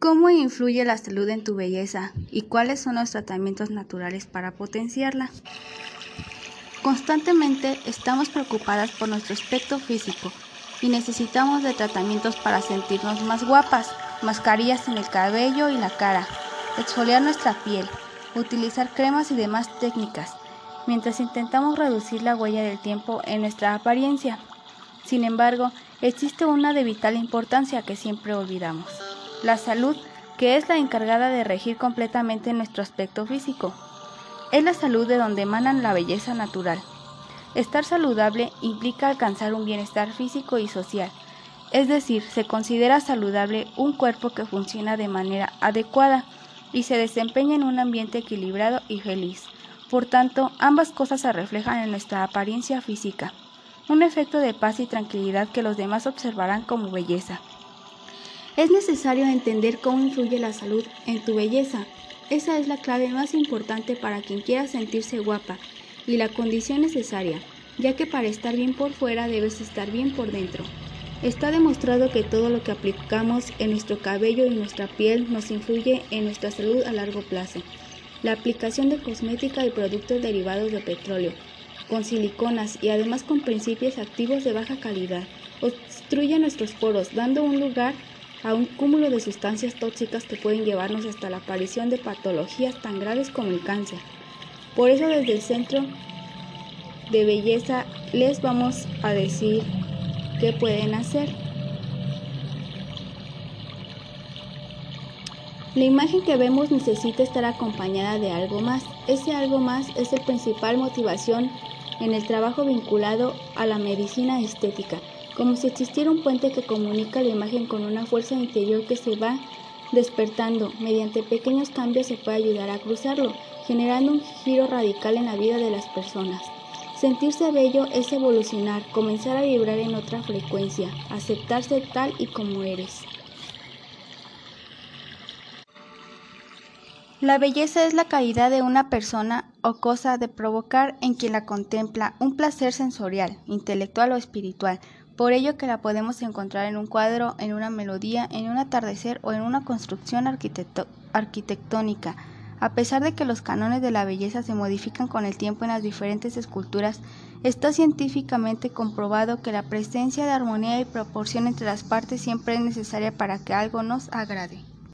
¿Cómo influye la salud en tu belleza y cuáles son los tratamientos naturales para potenciarla? Constantemente estamos preocupadas por nuestro aspecto físico y necesitamos de tratamientos para sentirnos más guapas, mascarillas en el cabello y la cara, exfoliar nuestra piel, utilizar cremas y demás técnicas, mientras intentamos reducir la huella del tiempo en nuestra apariencia. Sin embargo, existe una de vital importancia que siempre olvidamos la salud, que es la encargada de regir completamente nuestro aspecto físico. Es la salud de donde emanan la belleza natural. Estar saludable implica alcanzar un bienestar físico y social, es decir, se considera saludable un cuerpo que funciona de manera adecuada y se desempeña en un ambiente equilibrado y feliz. Por tanto, ambas cosas se reflejan en nuestra apariencia física, un efecto de paz y tranquilidad que los demás observarán como belleza. Es necesario entender cómo influye la salud en tu belleza. Esa es la clave más importante para quien quiera sentirse guapa y la condición necesaria, ya que para estar bien por fuera debes estar bien por dentro. Está demostrado que todo lo que aplicamos en nuestro cabello y nuestra piel nos influye en nuestra salud a largo plazo. La aplicación de cosmética y productos derivados de petróleo, con siliconas y además con principios activos de baja calidad, obstruye nuestros poros, dando un lugar a un cúmulo de sustancias tóxicas que pueden llevarnos hasta la aparición de patologías tan graves como el cáncer. Por eso desde el Centro de Belleza les vamos a decir qué pueden hacer. La imagen que vemos necesita estar acompañada de algo más. Ese algo más es la principal motivación en el trabajo vinculado a la medicina estética como si existiera un puente que comunica la imagen con una fuerza interior que se va despertando. Mediante pequeños cambios se puede ayudar a cruzarlo, generando un giro radical en la vida de las personas. Sentirse bello es evolucionar, comenzar a vibrar en otra frecuencia, aceptarse tal y como eres. La belleza es la calidad de una persona o cosa de provocar en quien la contempla un placer sensorial, intelectual o espiritual, por ello que la podemos encontrar en un cuadro, en una melodía, en un atardecer o en una construcción arquitectónica. A pesar de que los cánones de la belleza se modifican con el tiempo en las diferentes esculturas, está científicamente comprobado que la presencia de armonía y proporción entre las partes siempre es necesaria para que algo nos agrade.